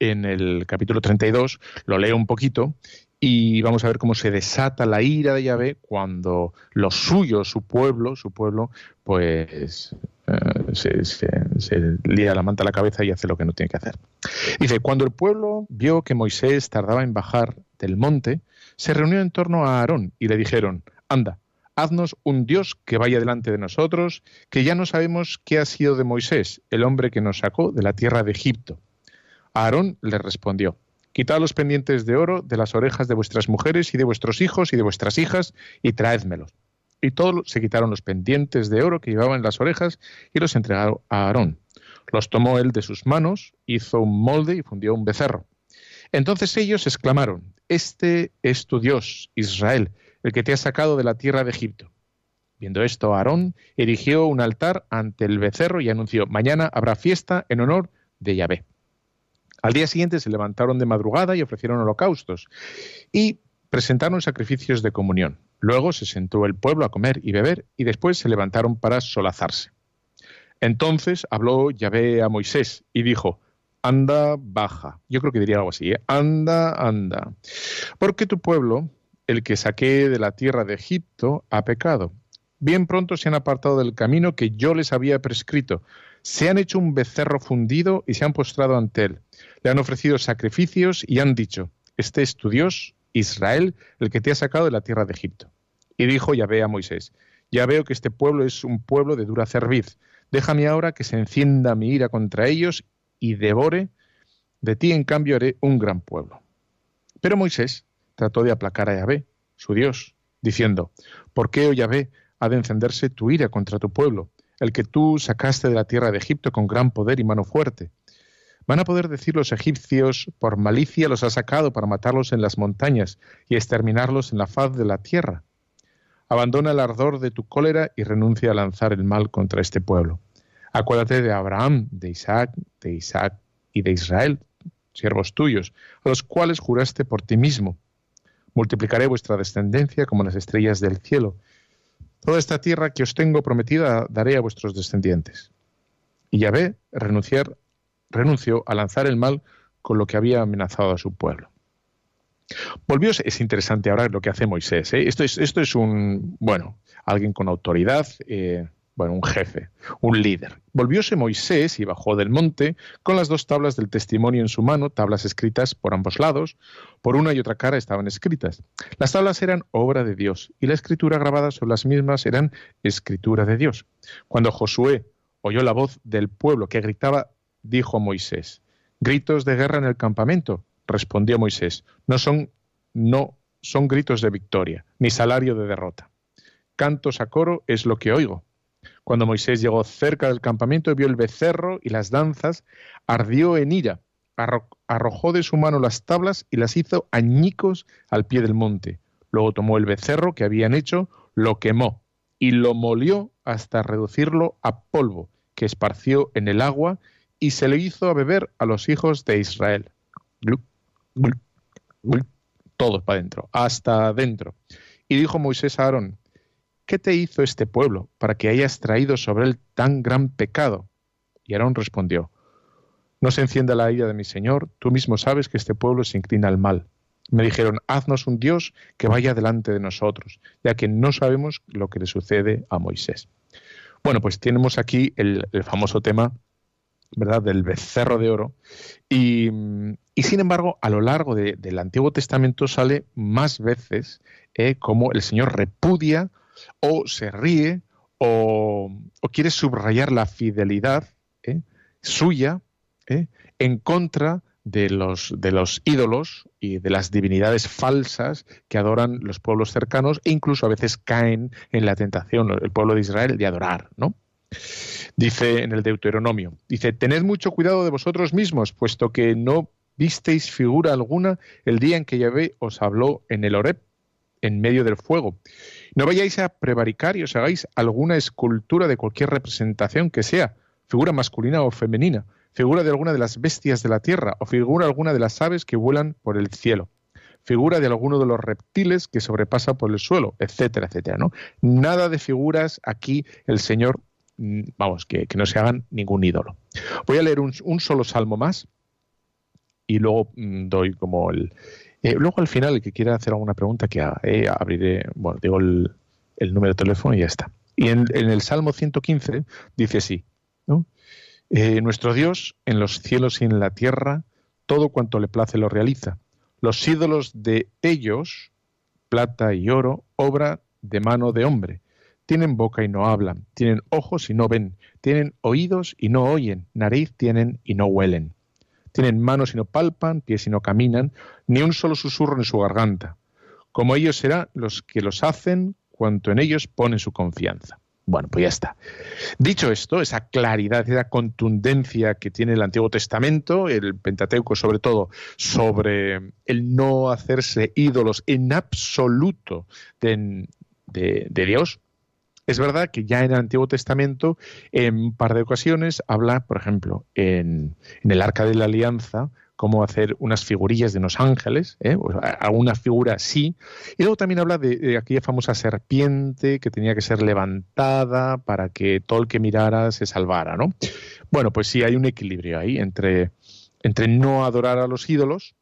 en el capítulo 32, lo leo un poquito y vamos a ver cómo se desata la ira de Yahvé cuando los suyos, su pueblo, su pueblo, pues eh, se, se, lía la manta a la cabeza y hace lo que no tiene que hacer. Dice, cuando el pueblo vio que Moisés tardaba en bajar del monte, se reunió en torno a Aarón y le dijeron, anda, haznos un Dios que vaya delante de nosotros, que ya no sabemos qué ha sido de Moisés, el hombre que nos sacó de la tierra de Egipto. Aarón le respondió, Quitad los pendientes de oro de las orejas de vuestras mujeres y de vuestros hijos y de vuestras hijas y traédmelos. Y todos se quitaron los pendientes de oro que llevaban en las orejas y los entregaron a Aarón. Los tomó él de sus manos, hizo un molde y fundió un becerro. Entonces ellos exclamaron, Este es tu Dios, Israel, el que te ha sacado de la tierra de Egipto. Viendo esto, Aarón erigió un altar ante el becerro y anunció, Mañana habrá fiesta en honor de Yahvé. Al día siguiente se levantaron de madrugada y ofrecieron holocaustos y presentaron sacrificios de comunión. Luego se sentó el pueblo a comer y beber y después se levantaron para solazarse. Entonces habló Yahvé a Moisés y dijo, anda, baja. Yo creo que diría algo así, ¿eh? anda, anda. Porque tu pueblo, el que saqué de la tierra de Egipto, ha pecado. Bien pronto se han apartado del camino que yo les había prescrito. Se han hecho un becerro fundido y se han postrado ante él. Le han ofrecido sacrificios y han dicho, este es tu Dios, Israel, el que te ha sacado de la tierra de Egipto. Y dijo Yahvé a Moisés, ya veo que este pueblo es un pueblo de dura cerviz. Déjame ahora que se encienda mi ira contra ellos y devore. De ti, en cambio, haré un gran pueblo. Pero Moisés trató de aplacar a Yahvé, su Dios, diciendo, ¿por qué, oh Yahvé, ha de encenderse tu ira contra tu pueblo, el que tú sacaste de la tierra de Egipto con gran poder y mano fuerte? Van a poder decir los egipcios, por malicia los ha sacado para matarlos en las montañas y exterminarlos en la faz de la tierra. Abandona el ardor de tu cólera y renuncia a lanzar el mal contra este pueblo. Acuérdate de Abraham, de Isaac, de Isaac y de Israel, siervos tuyos, a los cuales juraste por ti mismo. Multiplicaré vuestra descendencia como las estrellas del cielo. Toda esta tierra que os tengo prometida daré a vuestros descendientes. Y Yahvé renunciar, renunció a lanzar el mal con lo que había amenazado a su pueblo. Volvió, es interesante ahora lo que hace Moisés. ¿eh? Esto, es, esto es un, bueno, alguien con autoridad, eh, bueno, un jefe, un líder. Volvióse Moisés y bajó del monte con las dos tablas del testimonio en su mano, tablas escritas por ambos lados, por una y otra cara estaban escritas. Las tablas eran obra de Dios y la escritura grabada sobre las mismas eran escritura de Dios. Cuando Josué oyó la voz del pueblo que gritaba, dijo Moisés, gritos de guerra en el campamento. Respondió Moisés, no son, no son gritos de victoria, ni salario de derrota. Cantos a coro es lo que oigo cuando Moisés llegó cerca del campamento, vio el becerro y las danzas, ardió en ira, arrojó de su mano las tablas y las hizo añicos al pie del monte. Luego tomó el becerro que habían hecho, lo quemó y lo molió hasta reducirlo a polvo, que esparció en el agua y se le hizo a beber a los hijos de Israel. todos para adentro, hasta adentro. Y dijo Moisés a Aarón, ¿qué te hizo este pueblo para que hayas traído sobre él tan gran pecado? Y Aarón respondió, no se encienda la ira de mi Señor, tú mismo sabes que este pueblo se inclina al mal. Me dijeron, haznos un Dios que vaya delante de nosotros, ya que no sabemos lo que le sucede a Moisés. Bueno, pues tenemos aquí el, famoso tema, ¿verdad?, del becerro de oro. Y, sin embargo, a lo largo del Antiguo Testamento sale más veces eh, como el Señor repudia o se ríe o, quiere subrayar la fidelidad ¿eh? suya ¿eh? en contra de los, de los ídolos y de las divinidades falsas que adoran los pueblos cercanos e incluso a veces caen en la tentación, el pueblo de Israel, de adorar, ¿no? Dice en el Deuteronomio, dice, tened mucho cuidado de vosotros mismos, puesto que no visteis figura alguna el día en que Yahvé os habló en el Horeb, en medio del fuego. No vayáis a prevaricar y os hagáis alguna escultura de cualquier representación que sea, figura masculina o femenina, figura de alguna de las bestias de la tierra o figura alguna de las aves que vuelan por el cielo, figura de alguno de los reptiles que sobrepasa por el suelo, etcétera, etcétera. ¿no? Nada de figuras aquí el Señor, vamos, que, no se hagan ningún ídolo. Voy a leer un, solo salmo más y luego mm, doy como el, eh, luego al final, el que quiera hacer alguna pregunta, que eh, abriré, bueno, digo el, número de teléfono y ya está. Y en, el Salmo 115 dice así. Eh, nuestro Dios en los cielos y en la tierra, todo cuanto le place lo realiza. Los ídolos de ellos, plata y oro, obra de mano de hombre. Tienen boca y no hablan, tienen ojos y no ven, tienen oídos y no oyen, nariz tienen y no huelen. Tienen manos y no palpan, pies y no caminan, ni un solo susurro en su garganta. Como ellos serán los que los hacen, cuanto en ellos ponen su confianza. Bueno, pues ya está. Dicho esto, esa claridad, esa contundencia que tiene el Antiguo Testamento, el Pentateuco sobre todo, sobre el no hacerse ídolos en absoluto de, de Dios, es verdad que ya en el Antiguo Testamento, en un par de ocasiones, habla, por ejemplo, en, el Arca de la Alianza, cómo hacer unas figurillas de unos ángeles, ¿eh? alguna figura así. Y luego también habla de, aquella famosa serpiente que tenía que ser levantada para que todo el que mirara se salvara, ¿no? Bueno, pues sí, hay un equilibrio ahí entre, entre no adorar a los ídolos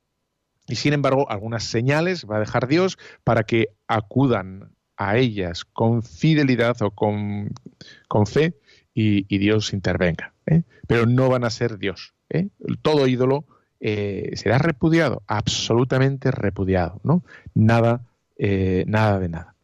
y, sin embargo, algunas señales va a dejar Dios para que acudan a ellas con fidelidad o con, con fe y, Dios intervenga. ¿eh? Pero no van a ser Dios. ¿eh? Todo ídolo eh, será repudiado, absolutamente repudiado. ¿no? Nada, nada de nada.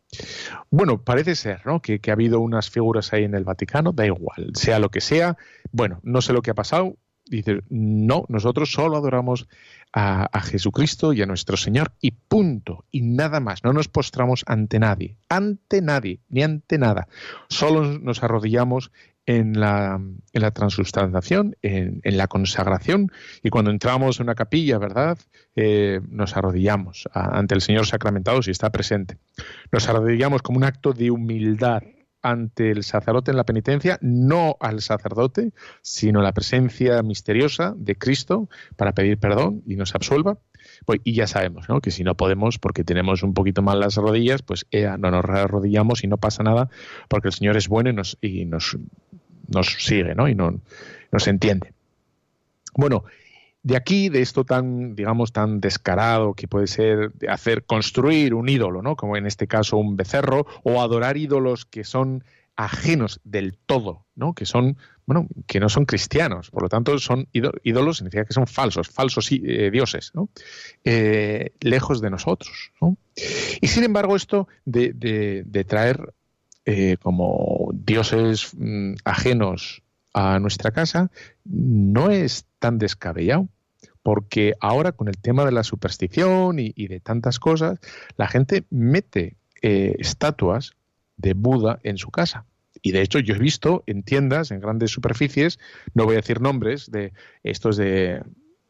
Bueno, parece ser ¿no? que, que, ha habido unas figuras ahí en el Vaticano, da igual, sea lo que sea. Bueno, no sé lo que ha pasado, Dices, no, nosotros solo adoramos a, a, Jesucristo y a nuestro Señor y punto, y nada más. No nos postramos ante nadie, ante nadie, ni ante nada. Solo nos arrodillamos en la, en la transustanciación, en, en, la consagración, y cuando entramos en una capilla, ¿verdad? Eh, nos arrodillamos ante el Señor sacramentado si está presente. Nos arrodillamos como un acto de humildad ante el sacerdote en la penitencia, no al sacerdote, sino la presencia misteriosa de Cristo para pedir perdón y nos absuelva. Pues, y ya sabemos ¿no? que si no podemos, porque tenemos un poquito mal las rodillas, pues eh, no nos arrodillamos y no pasa nada, porque el Señor es bueno y nos, y nos, nos sigue ¿no? y no, nos entiende. Bueno, de aquí, de esto tan, digamos, tan descarado que puede ser hacer construir un ídolo, ¿no? Como en este caso un becerro, o adorar ídolos que son ajenos del todo, ¿no? Que son, bueno, que no son cristianos, por lo tanto son ídolos, significa que son falsos, falsos eh, dioses. Eh, lejos de nosotros, ¿no? Y sin embargo, esto de, de, de traer eh, como dioses mm, ajenos a nuestra casa no es tan descabellado, porque ahora con el tema de la superstición y, de tantas cosas, la gente mete eh, estatuas de Buda en su casa. Y de hecho yo he visto en tiendas, en grandes superficies, no voy a decir nombres, de estos de...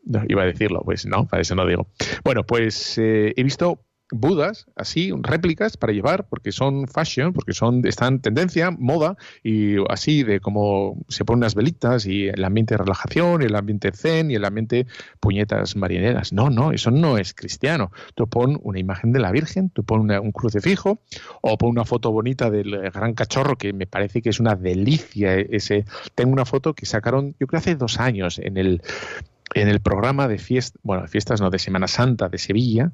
No, iba a decirlo, pues no, para eso no digo. Bueno, pues eh, he visto budas, así, réplicas para llevar, porque son fashion, porque son están en tendencia, moda, y así de como se ponen unas velitas y el ambiente de relajación, y el ambiente zen y el ambiente puñetas marineras. No, no, eso no es cristiano. Tú pon una imagen de la Virgen, tú pon una, un crucifijo, o pon una foto bonita del gran cachorro, que me parece que es una delicia ese. Tengo una foto que sacaron, yo creo hace dos años, en el en el programa de fiestas, bueno, fiestas no, de Semana Santa de Sevilla,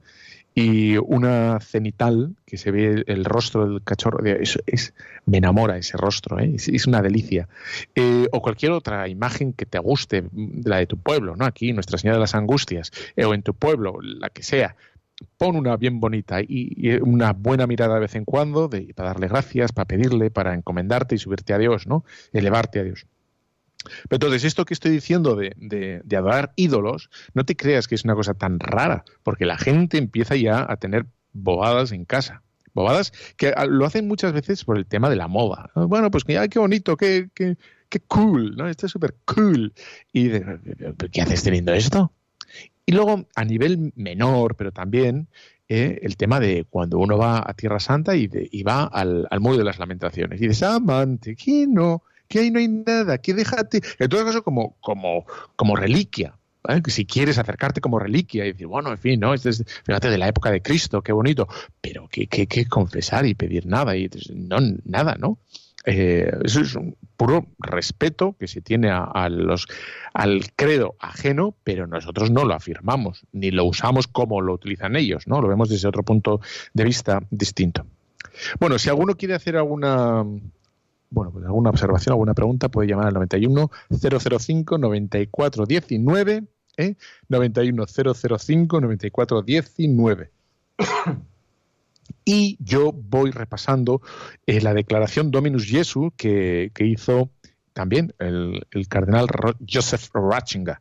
y una cenital que se ve el, rostro del cachorro, es, es, me enamora ese rostro, ¿eh? es, una delicia. Eh, o cualquier otra imagen que te guste, la de tu pueblo, ¿no? Aquí, Nuestra Señora de las Angustias, eh, o en tu pueblo, la que sea. Pon una bien bonita y, y una buena mirada de vez en cuando de, para darle gracias, para pedirle, para encomendarte y subirte a Dios, ¿no? Elevarte a Dios. Pero entonces, esto que estoy diciendo de, de, de, adorar ídolos, no te creas que es una cosa tan rara, porque la gente empieza ya a tener bobadas en casa. Bobadas que lo hacen muchas veces por el tema de la moda. Bueno, pues ay, qué bonito, qué, qué, qué cool, ¿no? Esto es súper cool. Y de, ¿qué haces teniendo esto? Y luego, a nivel menor, pero también, eh, el tema de cuando uno va a Tierra Santa y, de, y va al, al, muro de las lamentaciones. Y dices, amante, ¿quién no? Que ahí no hay nada, que déjate, en todo caso como, como, como reliquia. Que si quieres acercarte como reliquia y decir, bueno, en fin, ¿no? Este es, fíjate, de la época de Cristo, qué bonito, pero que, que, que confesar y pedir nada, y no, nada, ¿no? Eh, eso es un puro respeto que se tiene a, los, al credo ajeno, pero nosotros no lo afirmamos, ni lo usamos como lo utilizan ellos, ¿no? Lo vemos desde otro punto de vista distinto. Bueno, si alguno quiere hacer alguna bueno, pues alguna observación, alguna pregunta, puede llamar al 91 005 94 19, ¿eh? 91 005 94 19. y yo voy repasando eh, la declaración Dominus Jesu que, hizo también el, cardenal Joseph Ratzinger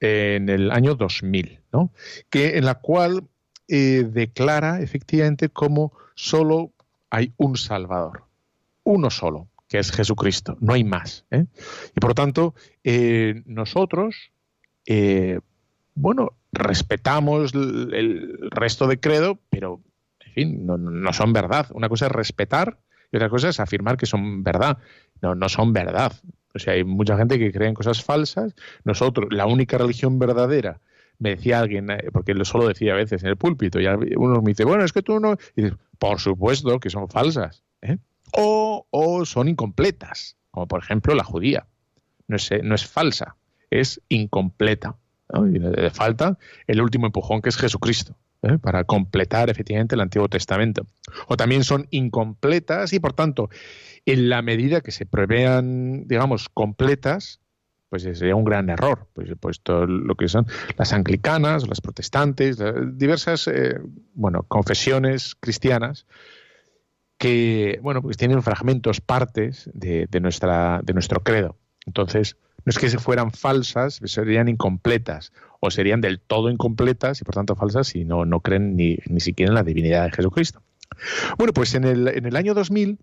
en el año 2000, ¿no? en la cual eh, declara efectivamente como solo hay un Salvador, uno solo, que es Jesucristo, no hay más. ¿eh? Y por lo tanto, eh, nosotros, eh, bueno, respetamos el, resto de credo, pero, en fin, no, no, son verdad. Una cosa es respetar y otra cosa es afirmar que son verdad. No, no son verdad. O sea, hay mucha gente que cree en cosas falsas. Nosotros, la única religión verdadera, me decía alguien, porque lo solo decía a veces en el púlpito, y uno me dice, bueno, es que tú no... Y dices, por supuesto que son falsas. ¿eh? O, o, son incompletas, como por ejemplo la judía. No es, no es falsa, es incompleta. le falta el último empujón que es Jesucristo. ¿eh? para completar efectivamente el Antiguo Testamento. O también son incompletas y por tanto, en la medida que se prevean, digamos, completas, pues sería un gran error. Pues, pues lo que son las anglicanas, las protestantes, diversas, eh, bueno, confesiones cristianas, que bueno pues tienen fragmentos, partes de, nuestra, de nuestro credo. Entonces, No es que se fueran falsas, serían incompletas, o serían del todo incompletas y por tanto falsas si no, no creen ni, ni siquiera en la divinidad de Jesucristo. Bueno, pues en el, en el año 2000,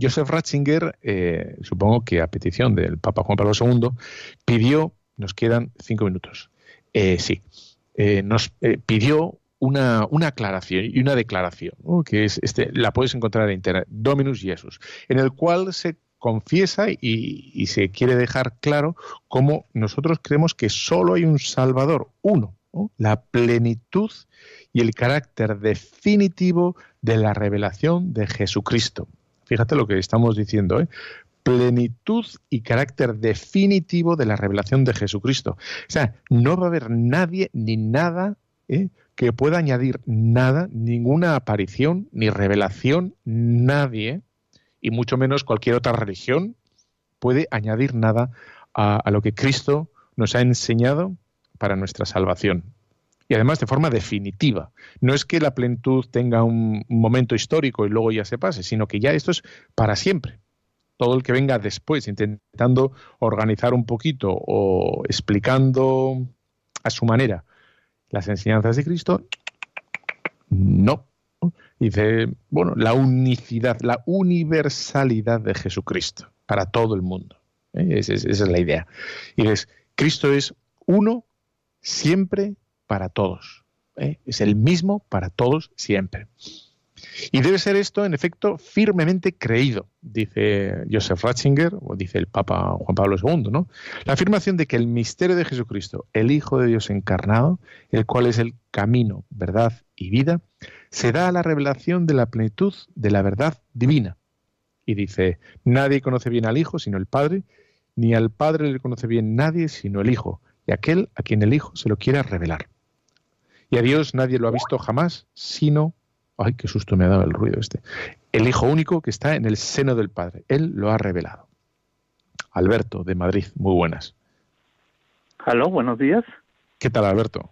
Joseph Ratzinger, eh, supongo que a petición del Papa Juan Pablo II, pidió, nos quedan cinco minutos, eh, sí, eh, nos pidió una, una aclaración y una declaración, que es este, la puedes encontrar en internet, Dominus Jesus, en el cual se confiesa y, se quiere dejar claro cómo nosotros creemos que solo hay un Salvador, uno, ¿no? la plenitud y el carácter definitivo de la revelación de Jesucristo. Fíjate lo que estamos diciendo, ¿eh? plenitud y carácter definitivo de la revelación de Jesucristo. O sea, no va a haber nadie ni nada ¿eh? Que pueda añadir nada, ninguna aparición ni revelación, nadie, y mucho menos cualquier otra religión, puede añadir nada a, a lo que Cristo nos ha enseñado para nuestra salvación. Y además de forma definitiva. No es que la plenitud tenga un, momento histórico y luego ya se pase, sino que ya esto es para siempre todo el que venga después intentando organizar un poquito o explicando a su manera las enseñanzas de Cristo, no. Dice, bueno, la unicidad, la universalidad de Jesucristo para todo el mundo. ¿eh? Es, esa es la idea. Y dices, Cristo es uno siempre para todos. ¿eh? Es el mismo para todos siempre. Y debe ser esto, en efecto, firmemente creído, dice Joseph Ratzinger, o dice el Papa Juan Pablo II, ¿no? La afirmación de que el misterio de Jesucristo, el Hijo de Dios encarnado, el cual es el camino, verdad y vida, se da a la revelación de la plenitud de la verdad divina. Y dice, nadie conoce bien al Hijo sino el Padre, ni al Padre le conoce bien nadie sino el Hijo, y aquel a quien el Hijo se lo quiera revelar. Y a Dios nadie lo ha visto jamás, sino Ay, qué susto me ha dado el ruido este. El Hijo único que está en el seno del Padre. Él lo ha revelado. Alberto, de Madrid, muy buenas. Aló, buenos días. ¿Qué tal, Alberto?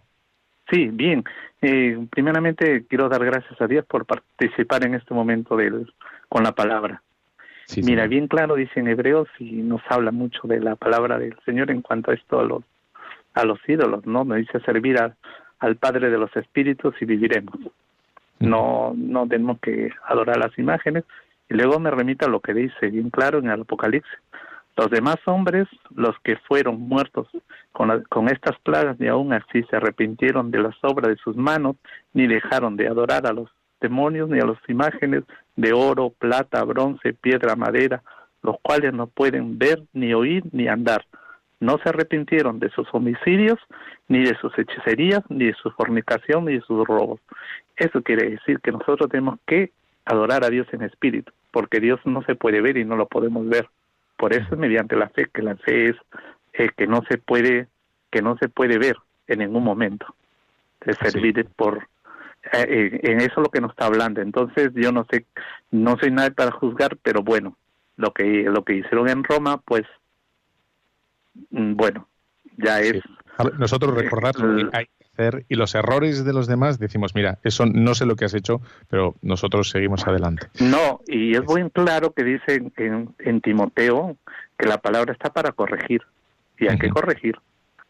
Sí, bien. Eh, primeramente quiero dar gracias a Dios por participar en este momento del, con la palabra. Sí, Mira, bien claro dice en Hebreos y nos habla mucho de la palabra del Señor en cuanto a esto a los, a los ídolos, ¿no? Me dice servir a- al Padre de los Espíritus y viviremos. No, no tenemos que adorar las imágenes. Y luego me remita a lo que dice bien claro en el Apocalipsis. Los demás hombres, los que fueron muertos con, con estas plagas, ni aún así se arrepintieron de las obras de sus manos, ni dejaron de adorar a los demonios, ni a las imágenes de oro, plata, bronce, piedra, madera, los cuales no pueden ver, ni oír, ni andar. No se arrepintieron de sus homicidios, ni de sus hechicerías, ni de su fornicación, ni de sus robos. Eso quiere decir que nosotros tenemos que adorar a Dios en espíritu, porque Dios no se puede ver y no lo podemos ver. Por eso es mediante la fe, que la fe es eh, que no se puede que no se puede ver en ningún momento. Es servir por eh, eh, en eso es lo que nos está hablando. Entonces yo no sé, no soy nadie para juzgar, pero bueno, lo que lo que hicieron en Roma, pues bueno, ya es Sí. A ver, Nosotros recordar lo que hay que hacer y los errores de los demás decimos, mira, eso no sé lo que has hecho, pero nosotros seguimos adelante. No, y es muy claro que dice en, en, Timoteo que la palabra está para corregir. Y hay que corregir.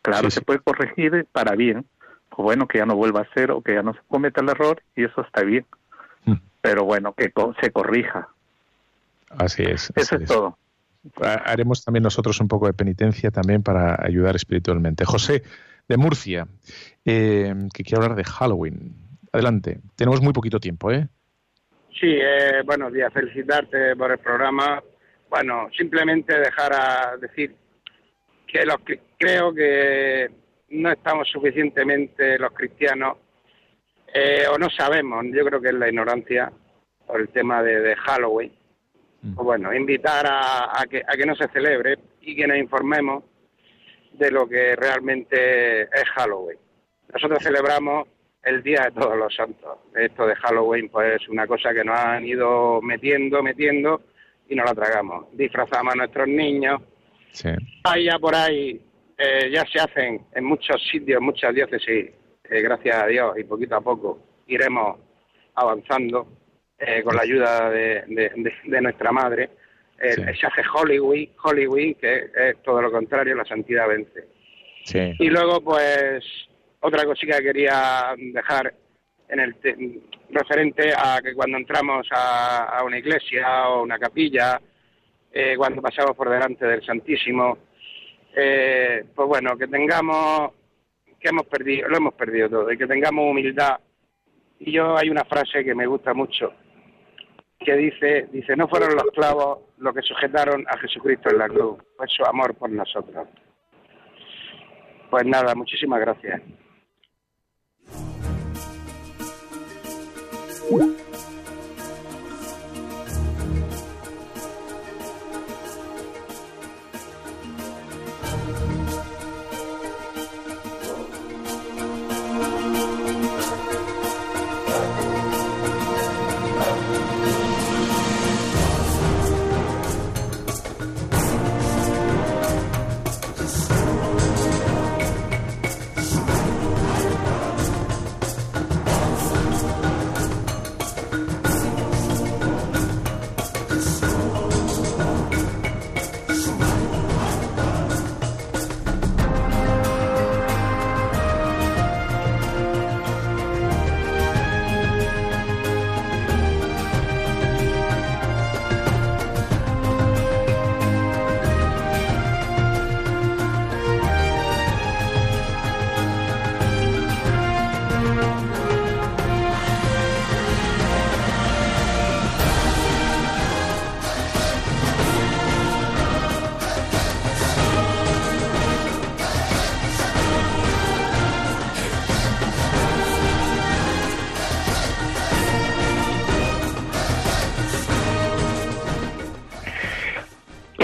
Claro, Sí, se sí. puede corregir para bien. Pues bueno, que ya no vuelva a hacer o que ya no se cometa el error y eso está bien. Mm. Pero bueno, que co- se corrija. Así es. Eso es todo. Ha- Haremos también nosotros un poco de penitencia también para ayudar espiritualmente. José, de Murcia, eh, que quiere hablar de Halloween. Adelante. Tenemos muy poquito tiempo, ¿eh? Sí, eh, buenos días. Felicitarte por el programa. Bueno, simplemente dejar a decir que los creo que no estamos suficientemente los cristianos eh, o no sabemos. Yo creo que es la ignorancia por el tema de Halloween. Mm. Pues bueno, invitar a, a que, a que no se celebre y que nos informemos de lo que realmente es Halloween. Nosotros celebramos el Día de Todos los Santos. Esto de Halloween pues es una cosa que nos han ido metiendo, metiendo y nos la tragamos. Disfrazamos a nuestros niños. Sí. Allá por ahí eh, ya se hacen en muchos sitios, muchas diócesis, eh, gracias a Dios, y poquito a poco iremos avanzando eh, con la ayuda de, de- de- de nuestra madre. eh, Sí. se hace Hollywood, Hollywood, que es todo lo contrario, la santidad vence. Sí. Y luego, pues, otra cosita que quería dejar en el te- referente a que cuando entramos a, a una iglesia o una capilla, eh, cuando pasamos por delante del Santísimo, eh, pues bueno, que tengamos, que hemos perdido, lo hemos perdido todo, y que tengamos humildad. Y yo hay una frase que me gusta mucho, que dice, dice, no fueron los clavos los que sujetaron a Jesucristo en la cruz, fue su amor por nosotros. Pues nada, muchísimas gracias.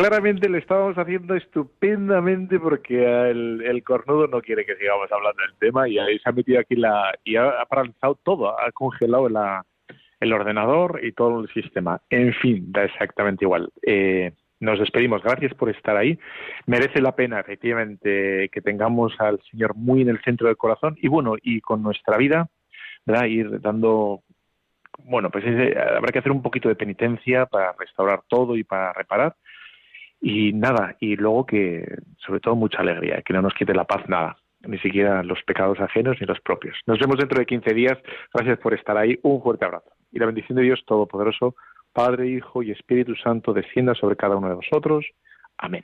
Claramente le estábamos haciendo estupendamente porque el, el cornudo no quiere que sigamos hablando del tema y ahí se ha metido aquí la y ha, paralizado todo, ha congelado la, el ordenador y todo el sistema. En fin, da exactamente igual. Eh, nos despedimos. Gracias por estar ahí. Merece la pena, efectivamente, que tengamos al Señor muy en el centro del corazón y bueno, y con nuestra vida, ¿verdad? Ir dando bueno, pues ese- habrá que hacer un poquito de penitencia para restaurar todo y para reparar. Y nada, y luego que, sobre todo, mucha alegría, que no nos quite la paz nada, ni siquiera los pecados ajenos ni los propios. Nos vemos dentro de 15 días. Gracias por estar ahí. Un fuerte abrazo. Y la bendición de Dios Todopoderoso, Padre, Hijo y Espíritu Santo, descienda sobre cada uno de vosotros. Amén.